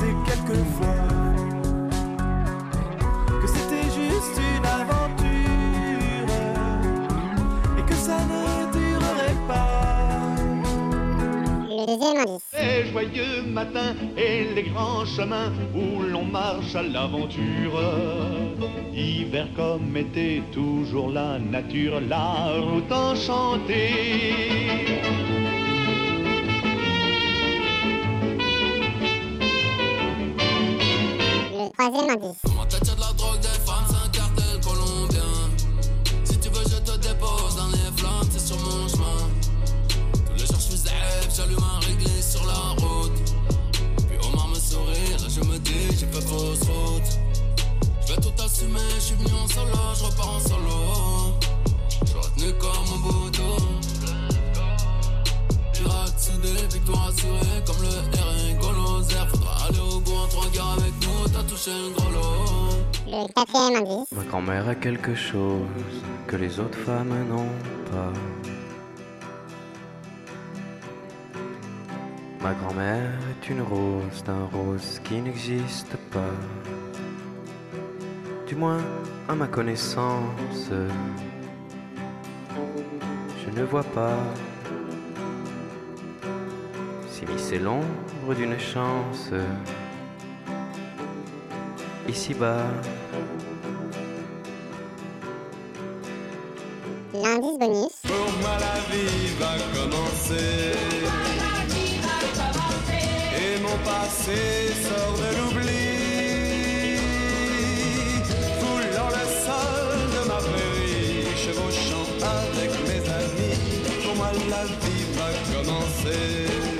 Disait quelquefois que c'était juste une aventure et que ça ne durerait pas. Le deuxième indice. Les joyeux matins et les grands chemins où l'on marche à l'aventure. Hiver comme été, toujours la nature, la route enchantée. Le troisième indice. Comment t'as de la drogue, des femmes, c'est un cartel colombien. Si tu veux, je te dépose dans les flammes, c'est sur mon chemin. Tous les jours, je suis zèbre, j'allume un réglé sur la route. Puis Omar me sourit, là je me dis, j'ai fait fausse route. Je vais tout assumer, je suis venu en solo, je repars en solo. Le quatrième indice. Ma grand-mère a quelque chose que les autres femmes n'ont pas. Ma grand-mère est une rose d'un rose qui n'existe pas. Du moins, à ma connaissance, je ne vois pas. Si c'est l'ombre d'une chance, ici-bas. L'indice bonus. Pour moi la vie va commencer? Et mon passé sort de l'oubli. Foulant le sol de ma prairie, chevauchant avec mes amis. Pour moi la vie va commencer?